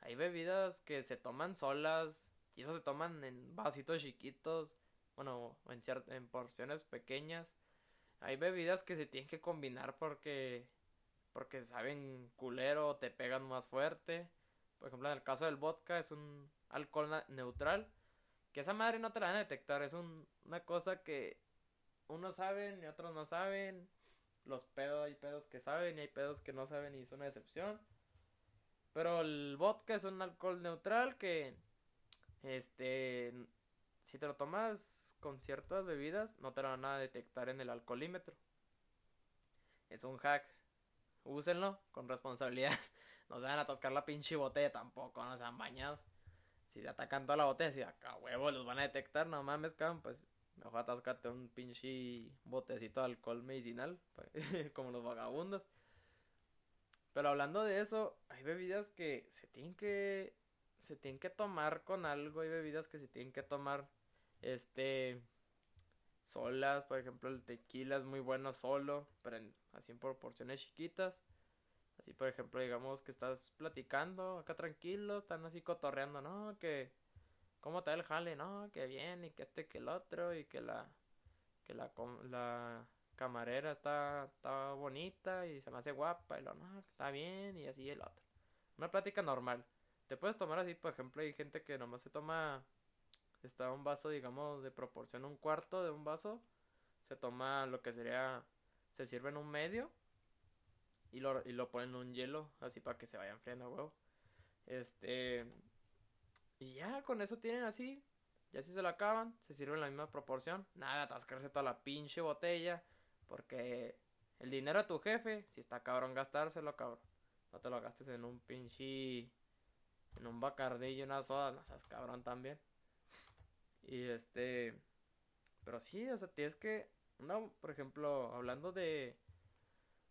Hay bebidas que se toman solas y eso se toman en vasitos chiquitos, bueno, en, en porciones pequeñas. Hay bebidas que se tienen que combinar porque porque saben culero, te pegan más fuerte. Por ejemplo, en el caso del vodka es un alcohol neutral, que esa madre no te la van a detectar, es una cosa que unos saben y otros no saben los pedos, hay pedos que saben y hay pedos que no saben y son una excepción. Pero el vodka es un alcohol neutral que, este, si te lo tomas con ciertas bebidas, no te lo van a detectar en el alcoholímetro. Es un hack. Úsenlo con responsabilidad. No se van a atascar la pinche botella tampoco, no sean bañados. Si te atacan toda la botella, si acá huevo los van a detectar, no mames, cabrón, pues mejor atascarte un pinche botecito de alcohol medicinal, como los vagabundos. Pero hablando de eso, hay bebidas que se tienen que se tienen que tomar con algo, hay bebidas que se tienen que tomar este solas, por ejemplo, el tequila es muy bueno solo, pero así en proporciones chiquitas. Así, por ejemplo, digamos que estás platicando acá tranquilo, están así cotorreando, ¿no? Que, ¿cómo da el jale? No, que bien, y que este, que el otro, y que la, que la, la camarera está, está bonita y se me hace guapa, y lo, no, está bien, y así el otro. Una plática normal. Te puedes tomar así, por ejemplo, hay gente que nomás se toma, está un vaso, digamos, de proporción un cuarto de un vaso, se toma lo que sería, se sirve en un medio y lo, y lo ponen en un hielo, así para que se vaya enfriando, huevo. Este. Y ya, con eso tienen así. Ya si se lo acaban, se sirve en la misma proporción. Nada, atascarse toda la pinche botella. Porque el dinero a tu jefe, si está cabrón gastárselo, cabrón. No te lo gastes en un pinche. En un bacardillo una soda. No seas cabrón también. Y este. Pero sí, o sea, tienes que. Una, por ejemplo, hablando de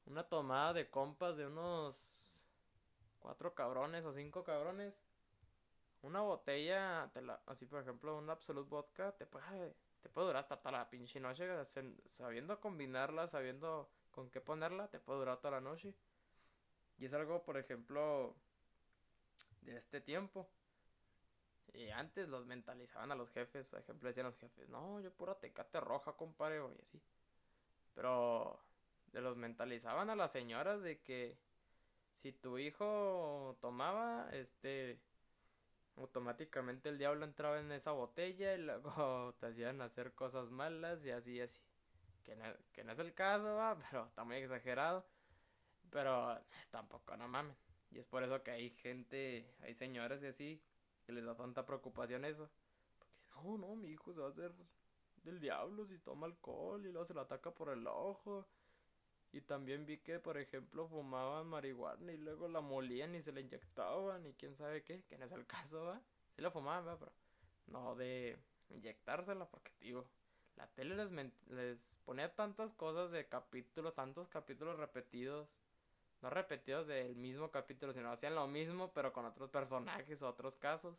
una tomada de compas de unos cuatro cabrones o cinco cabrones. Una botella, así por ejemplo, un Absolute Vodka, te puede, te puede durar hasta toda la pinche noche. Sabiendo combinarla, sabiendo con qué ponerla, te puede durar toda la noche. Y es algo, por ejemplo, de este tiempo. Y antes los mentalizaban a los jefes, por ejemplo, decían los jefes, no, yo pura tecate roja, compadre, y así. Pero de los mentalizaban a las señoras de que si tu hijo tomaba, este, automáticamente el diablo entraba en esa botella y luego te hacían hacer cosas malas y así, así. Que no, que no es el caso, ¿va? pero está muy exagerado. Pero tampoco, no mames. Y es por eso que hay gente, hay señores y así, que les da tanta preocupación eso. Porque no, no, mi hijo se va a hacer del diablo si toma alcohol y luego se lo ataca por el ojo y también vi que, por ejemplo, fumaban marihuana y luego la molían y se la inyectaban y quién sabe qué, que no es el caso, ¿va? Sí la fumaban, ¿va? Pero no de inyectársela, porque, digo, la tele les, les ponía tantas cosas de capítulos, tantos capítulos repetidos. No repetidos del mismo capítulo, sino hacían lo mismo, pero con otros personajes o otros casos.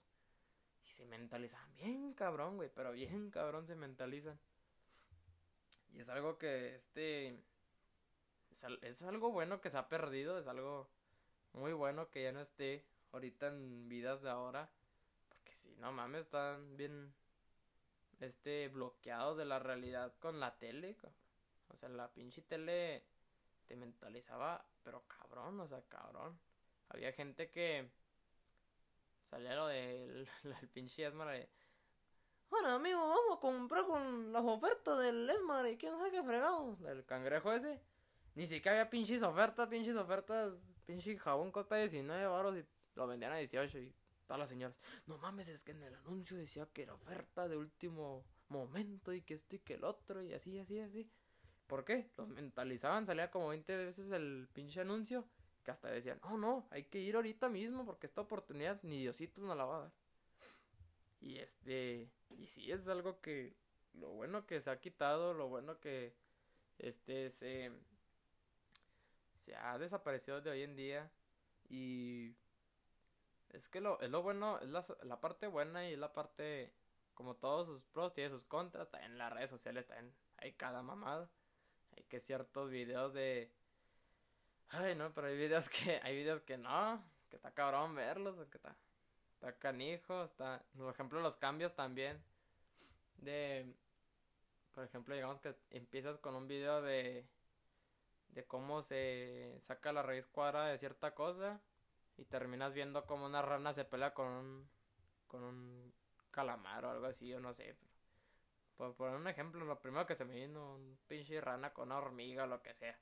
Y se mentalizan bien cabrón, güey, pero bien cabrón se mentalizan. Y es algo que este es, algo bueno que se ha perdido, es algo muy bueno que ya no esté ahorita en vidas de ahora. Porque si no mames, están bien este bloqueados de la realidad con la tele. O sea, la pinche tele te mentalizaba, pero cabrón, o sea, cabrón. Había gente que salía lo del, pinche Esmar Bueno, amigo, vamos a comprar con las ofertas del Esmar y quién sabe qué fregado. Del cangrejo ese. Ni siquiera había pinches ofertas, pinches ofertas. Pinche jabón costa 19 baros y lo vendían a 18 y todas las señoras. No mames, es que en el anuncio decía que era oferta de último momento y que esto y que el otro y así, así, así. ¿Por qué? Los mentalizaban, salía como 20 veces el pinche anuncio que hasta decían, no, no, hay que ir ahorita mismo porque esta oportunidad ni Diosito nos la va a dar. Y este, y sí es algo que, lo bueno que se ha quitado, lo bueno que, este, se, se ha desaparecido de hoy en día y es que lo, es lo bueno, es la, la parte buena y es la parte, como todos sus pros, tiene sus contras, está en las redes sociales, está en, hay cada mamada, hay que ciertos videos de, ay no, pero hay videos que, hay videos que no, que está cabrón verlos, o que está, está canijo, está, por ejemplo los cambios también, de, por ejemplo digamos que empiezas con un video de de cómo se saca la raíz cuadrada de cierta cosa y terminas viendo como una rana se pelea con un con un calamar o algo así, o no sé. Por poner un ejemplo, lo primero que se me vino un pinche rana con una hormiga o lo que sea.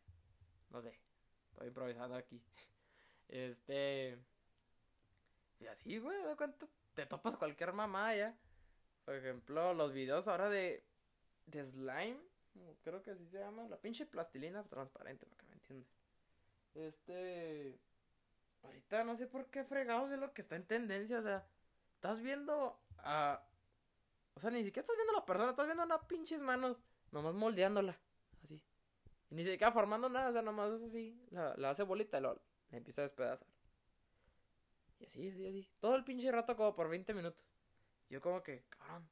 No sé. Estoy improvisando aquí. Este y así, güey, de cuenta te topas cualquier mamá ya. Por ejemplo, los videos ahora de, de slime, creo que así se llama, la pinche plastilina transparente, para que me entiendan. Este, ahorita no sé por qué fregados es lo que está en tendencia, o sea, estás viendo a... O sea, ni siquiera estás viendo a la persona, estás viendo a unas pinches manos, nomás moldeándola, así. Y ni siquiera formando nada, o sea, nomás es así, la, la hace bolita lo, la empieza a despedazar. Y así, así, así. Todo el pinche rato como por 20 minutos. Yo como que, cabrón.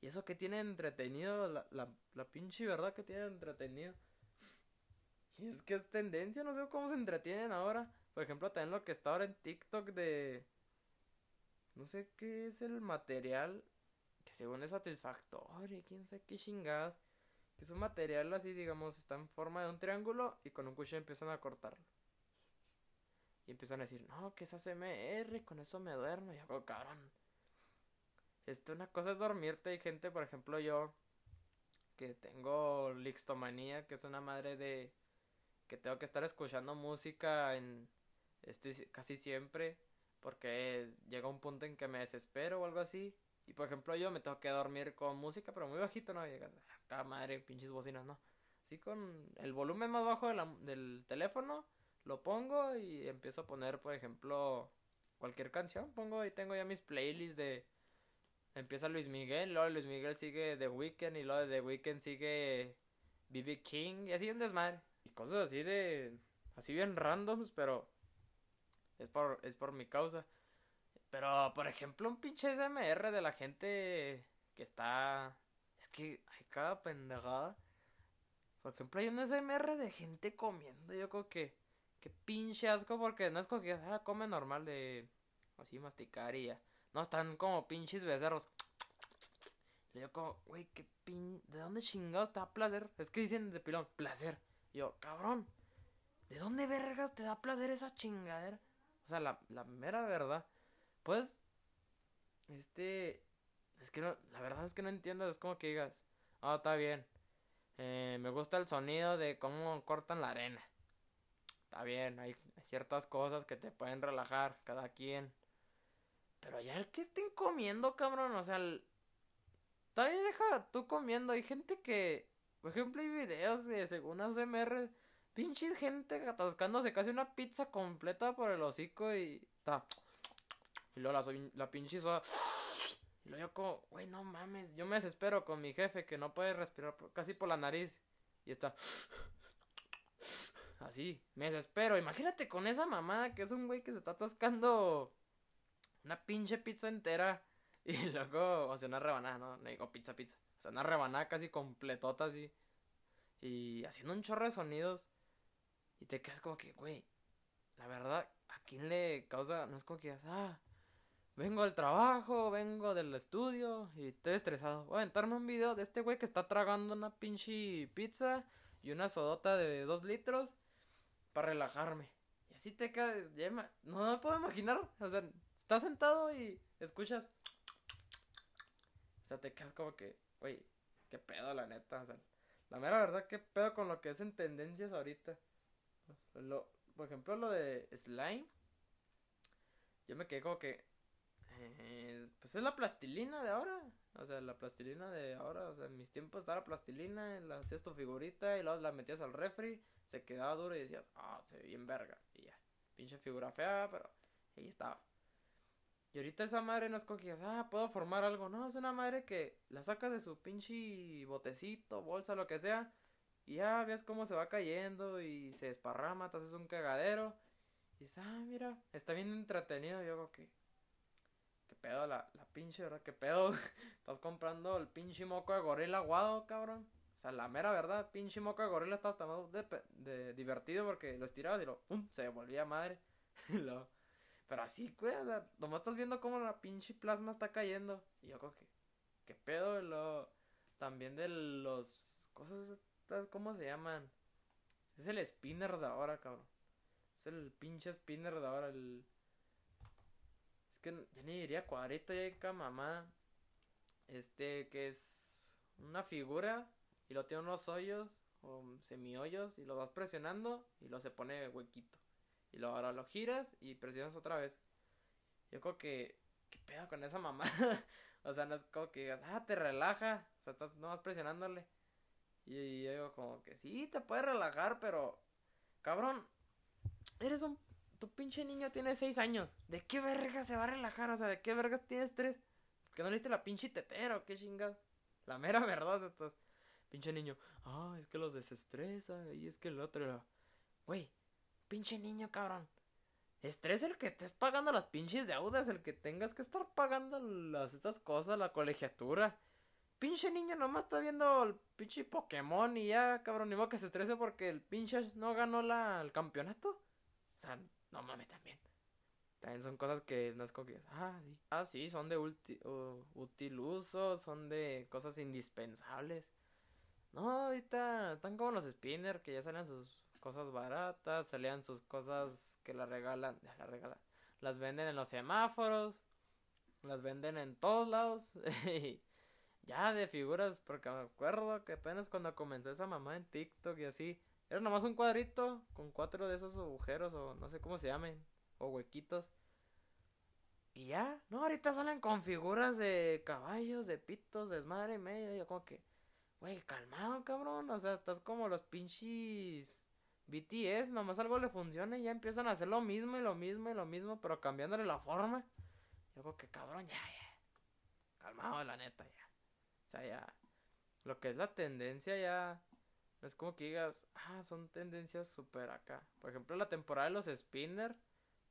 ¿Y eso que tiene entretenido? La, la, la pinche verdad que tiene entretenido. Y es que es tendencia, no sé cómo se entretienen ahora. Por ejemplo, también lo que está ahora en TikTok de... No sé qué es el material según es satisfactorio, quién sabe qué chingadas. Que es un material así, digamos, está en forma de un triángulo y con un cuchillo empiezan a cortarlo. Y empiezan a decir, no, que es ASMR, con eso me duermo. Y hago, cabrón. Esto, una cosa es dormirte. Hay gente, por ejemplo, yo, que tengo lixtomanía, que es una madre de que tengo que estar escuchando música en este casi siempre porque llega un punto en que me desespero o algo así y por ejemplo yo me tengo que dormir con música pero muy bajito no llegas acá madre pinches bocinas no así con el volumen más bajo del teléfono lo pongo y empiezo a poner, por ejemplo, cualquier canción. Pongo y tengo ya mis playlists de... Empieza Luis Miguel, luego Luis Miguel sigue The Weeknd y luego de The Weeknd sigue B.B. King y así un desmadre. Y cosas así de... Así bien randoms, pero... Es por, es por mi causa. Pero, por ejemplo, un pinche SMR de la gente que está... Es que hay cada pendejada. Por ejemplo, hay un SMR de gente comiendo. Yo creo que Qué pinche asco porque no es como que ah, come normal de así masticar y ya. No, están como pinches becerros. Le digo como, güey, qué pin... ¿De dónde chingados te da placer? Es que dicen de pilón, placer. Y yo, cabrón, ¿de dónde vergas te da placer esa chingadera? O sea, la, la mera verdad. Pues, este... Es que no, la verdad es que no entiendo, es como que digas, ah, está bien. Eh, me gusta el sonido de cómo cortan la arena está bien, hay ciertas cosas que te pueden relajar, cada quien. Pero ya el que estén comiendo, cabrón, o sea, el... todavía deja tú comiendo. Hay gente que, por ejemplo, hay videos de según ASMR, pinches gente atascándose casi una pizza completa por el hocico y está. Y luego la, la pinche soda. Y luego yo como, güey, no mames, yo me desespero con mi jefe que no puede respirar casi por la nariz. Y está así, me desespero. Imagínate con esa mamada que es un güey que se está atascando una pinche pizza entera y luego, o sea, una rebanada, no, no digo pizza, pizza. O sea, una rebanada casi completota así. Y haciendo un chorro de sonidos. Y te quedas como que, güey, la verdad, ¿a quién le causa? No es como que ah, vengo del trabajo, vengo del estudio y estoy estresado. Voy a aventarme un video de este güey que está tragando una pinche pizza y una sodota de dos litros para relajarme. Y así te quedas, no me puedo imaginar, o sea, estás sentado y escuchas. O sea, te quedas como que, güey, qué pedo la neta, o sea, la mera verdad, qué pedo con lo que es en tendencias ahorita. Lo, por ejemplo, lo de slime. Yo me quedé como que, eh, pues es la plastilina de ahora. O sea, la plastilina de ahora. O sea, en mis tiempos estaba la plastilina, la hacías tu figurita y luego la metías al refri se quedaba duro y decías, ah, se ve bien verga. Y ya, pinche figura fea, pero ahí estaba. Y ahorita esa madre no es que ah, puedo formar algo. No, es una madre que la sacas de su pinche botecito, bolsa, lo que sea. Y ya ves cómo se va cayendo y se desparrama, te haces un cagadero. Y dices, ah, mira, está bien entretenido. Y yo que, ¿qué pedo la, la pinche, verdad? ¿Qué pedo? Estás comprando el pinche moco de gorila aguado, cabrón la mera verdad, pinche moca gorila estaba tan de, de, divertido porque lo estirabas y lo, ¡pum! se volvía madre. lo, pero así, güey, nomás estás viendo cómo la pinche plasma está cayendo. Y yo creo que, ¿qué pedo? Lo, también de los cosas, estas, ¿cómo se llaman? Es el spinner de ahora, cabrón. Es el pinche spinner de ahora, el... Que ya ni diría cuadrito ya mamá. Este que es una figura y lo tiene unos hoyos o semihoyos y lo vas presionando y lo se pone huequito. Y luego ahora lo giras y presionas otra vez. Yo creo que, ¿qué pedo con esa mamá? o sea, no es como que digas, ah, te relaja, o sea, estás nomás presionándole. Y yo digo como que sí, te puedes relajar, pero, cabrón, eres un, tu pinche niño tiene seis años, ¿de qué verga se va a relajar? O sea, ¿de qué verga tienes tres? ¿Que no le diste la pinche tetera o qué chingado? La mera verdad, estos pinche niño, ah, es que los desestresa y es que el otro güey, pinche niño, cabrón. Estrés el que estés pagando las pinches deudas, el que tengas que estar pagando las estas cosas, la colegiatura. Pinche niño nomás está viendo el pinche Pokémon y ya, cabrón, ni modo que se estrese porque el pinche no ganó la, el campeonato. O sea, no mames también. También son cosas que no es como que, ah, sí, ah, sí son de útil uso, son de cosas indispensables. No, ahorita están como los spinners que ya salen sus cosas baratas, salían sus cosas que la regalan, la regalan, las venden en los semáforos, las venden en todos lados. ya de figuras, porque me acuerdo que apenas cuando comencé esa mamá en TikTok y así, era nomás un cuadrito con cuatro de esos agujeros o no sé cómo se llamen, o huequitos. Y ya, no, ahorita salen con figuras de caballos, de pitos, de desmadre y medio. Yo como que, güey, calmado, cabrón. O sea, estás como los pinches BTS, nomás algo le funciona y ya empiezan a hacer lo mismo y lo mismo y lo mismo, pero cambiándole la forma. Yo creo que cabrón, ya, ya. Calmado, la neta, ya. O sea, ya. Lo que es la tendencia ya. Es como que digas, ah, son tendencias súper acá. Por ejemplo, la temporada de los spinner.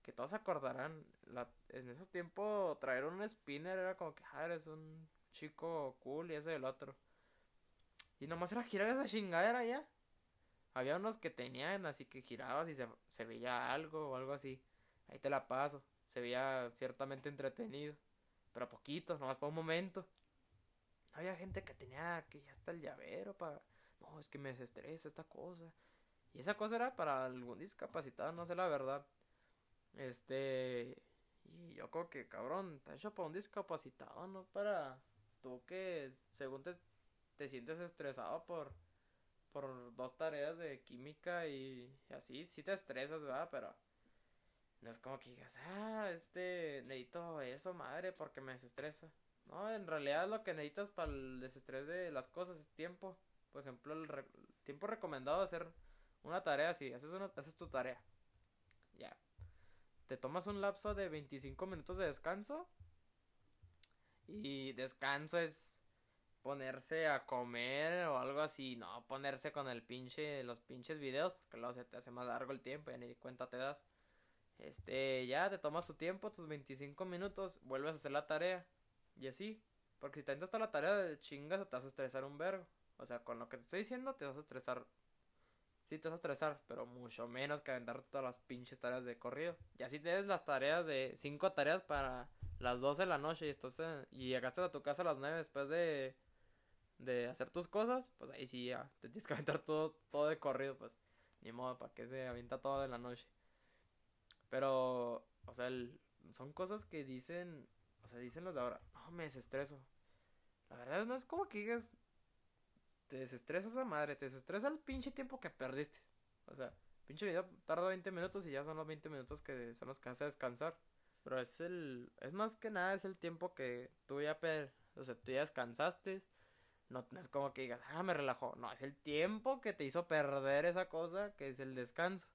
Que todos acordarán. En esos tiempos, traer un spinner era como que, ah, eres un chico cool y ese del otro. Y nomás era girar esa chingadera ya. Había unos que tenían así que girabas y se, veía algo o algo así. Ahí te la paso. Se veía ciertamente entretenido. Pero poquito, nomás para un momento. Había gente que tenía que ya está el llavero para... No, es que me desestresa esta cosa. Y esa cosa era para algún discapacitado, no sé la verdad. Este... Y yo creo que, cabrón, está hecho para un discapacitado, no para tú que según te, te sientes estresado por por dos tareas de química y, así, sí te estresas, ¿verdad? Pero no es como que digas, ah, este, necesito eso, madre, porque me desestresa. No, en realidad lo que necesitas para el desestrés de las cosas es tiempo. Por ejemplo, el tiempo recomendado de hacer una tarea, si haces, una, haces tu tarea. Ya. Te tomas un lapso de 25 minutos de descanso. Y descanso es ponerse a comer o algo así, no ponerse con el pinche, los pinches videos, porque luego se te hace más largo el tiempo, y ni cuenta te das. Este, ya te tomas tu tiempo, tus 25 minutos, vuelves a hacer la tarea, y así, porque si te entras la tarea de chingas, te vas a estresar un vergo. O sea, con lo que te estoy diciendo, te vas a estresar. Sí, te vas a estresar, pero mucho menos que aventar todas las pinches tareas de corrido. Y así tienes las tareas de 5 tareas para las 12 de la noche y, estás, y llegaste a tu casa a las 9 después de de hacer tus cosas, pues ahí sí ya te tienes que aventar todo, todo de corrido, pues ni modo, para que se avienta todo de la noche. Pero, o sea, son cosas que dicen, o sea, dicen los de ahora, no me desestreso. La verdad no es como que digas, te desestresas a madre, te desestresa el pinche tiempo que perdiste. O sea, pinche video tarda 20 minutos y ya son los 20 minutos que son los que hace descansar. Pero es el, es más que nada, es el tiempo que tú ya, per, o sea, tú ya descansaste no, es como que digas, ah, me relajó. No, es el tiempo que te hizo perder esa cosa que es el descanso.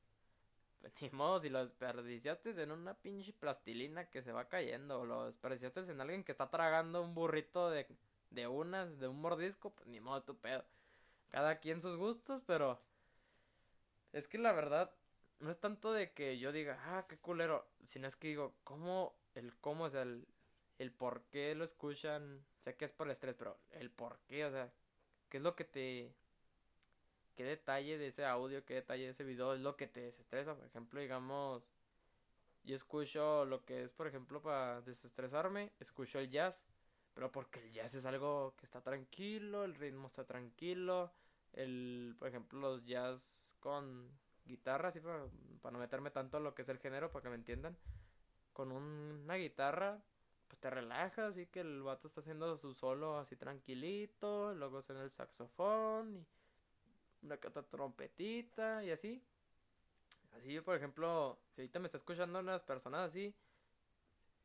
Pues, ni modo, si lo desperdiciaste en una pinche plastilina que se va cayendo, o lo desperdiciaste en alguien que está tragando un burrito de, de unas, de un mordisco, pues ni modo tu pedo. Cada quien sus gustos, pero es que la verdad no es tanto de que yo diga, ah, qué culero, sino es que digo, ¿cómo, el cómo, es el, el por qué lo escuchan, sé que es por el estrés, pero el por qué, o sea, qué es lo que te... qué detalle de ese audio, qué detalle de ese video es lo que te desestresa, por ejemplo, digamos, yo escucho lo que es, por ejemplo, para desestresarme, escucho el jazz, pero porque el jazz es algo que está tranquilo, el ritmo está tranquilo, el, por ejemplo, los jazz con guitarra, así para, para no meterme tanto en lo que es el género, para que me entiendan, con una guitarra pues te relajas y que el vato está haciendo su solo así tranquilito, luego suena el saxofón y una cata trompetita y así. Así yo, por ejemplo, si ahorita me está escuchando unas personas así,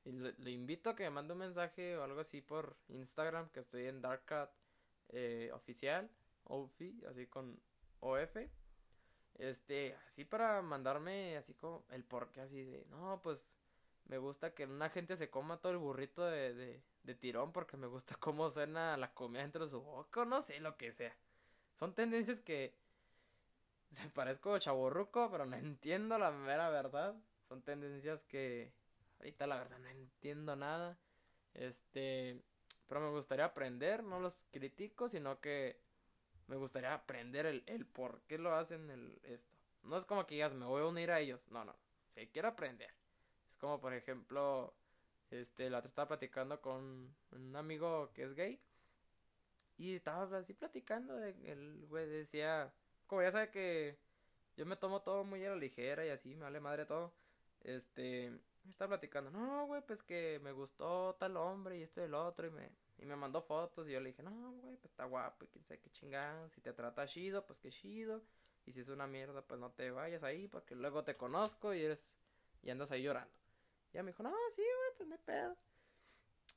Y le, invito a que me mande un mensaje o algo así por Instagram, que estoy en Darkcat eh, oficial, OFI, así con OF. Este, así para mandarme así como el porqué así de, no, pues me gusta que una gente se coma todo el burrito de, de, de tirón porque me gusta cómo suena la comida dentro de su boca, no sé lo que sea. Son tendencias que se parezco chaborruco, pero no entiendo la mera verdad. Son tendencias que ahorita la verdad no entiendo nada. Este, pero me gustaría aprender, no los critico, sino que me gustaría aprender el, el por qué lo hacen esto. No es como que digas, me voy a unir a ellos. No, no. Si quiero aprender. Es como, por ejemplo, este, la otra estaba platicando con un amigo que es gay. Y estaba así platicando. De, el güey decía, como ya sabe que yo me tomo todo muy a la ligera y así, me vale madre todo. Este, está platicando, no, güey, pues que me gustó tal hombre y esto y el otro y me, y me mandó fotos y yo le dije, no, güey, pues está guapo y quién sabe qué chingada, si te trata chido, pues qué chido. Y si es una mierda, pues no te vayas ahí porque luego te conozco y eres, y andas ahí llorando. Y ella me dijo, no, sí, güey, pues no hay pedo.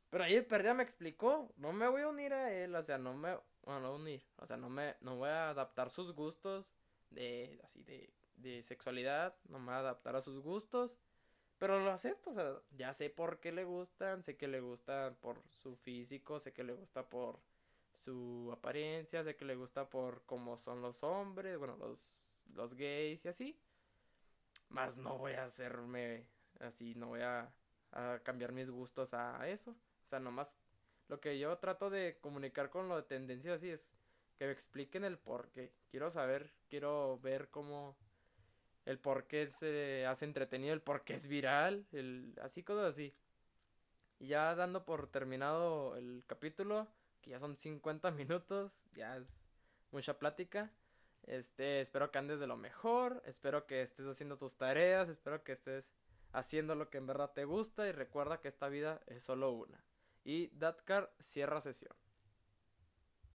Pero ahí perdida me explicó, no me voy a unir a él, o sea, no me, bueno, no unir, o sea, no me, no voy a adaptar sus gustos de, así, de, de sexualidad, no me voy a adaptar a sus gustos pero lo acepto, o sea, ya sé por qué le gustan, sé que le gusta por su físico, sé que le gusta por su apariencia, sé que le gusta por cómo son los hombres, bueno, los, los gays y así. Más no voy a hacerme así, no voy a, a cambiar mis gustos a eso. O sea, nomás lo que yo trato de comunicar con lo de tendencia así es que me expliquen el por qué. Quiero saber, quiero ver cómo el por qué se hace entretenido, el por qué es viral, el así cosas así. Y ya dando por terminado el capítulo, que ya son 50 minutos, ya es mucha plática. Este, espero que andes de lo mejor, espero que estés haciendo tus tareas, espero que estés haciendo lo que en verdad te gusta y recuerda que esta vida es solo una. Y Datcar cierra sesión.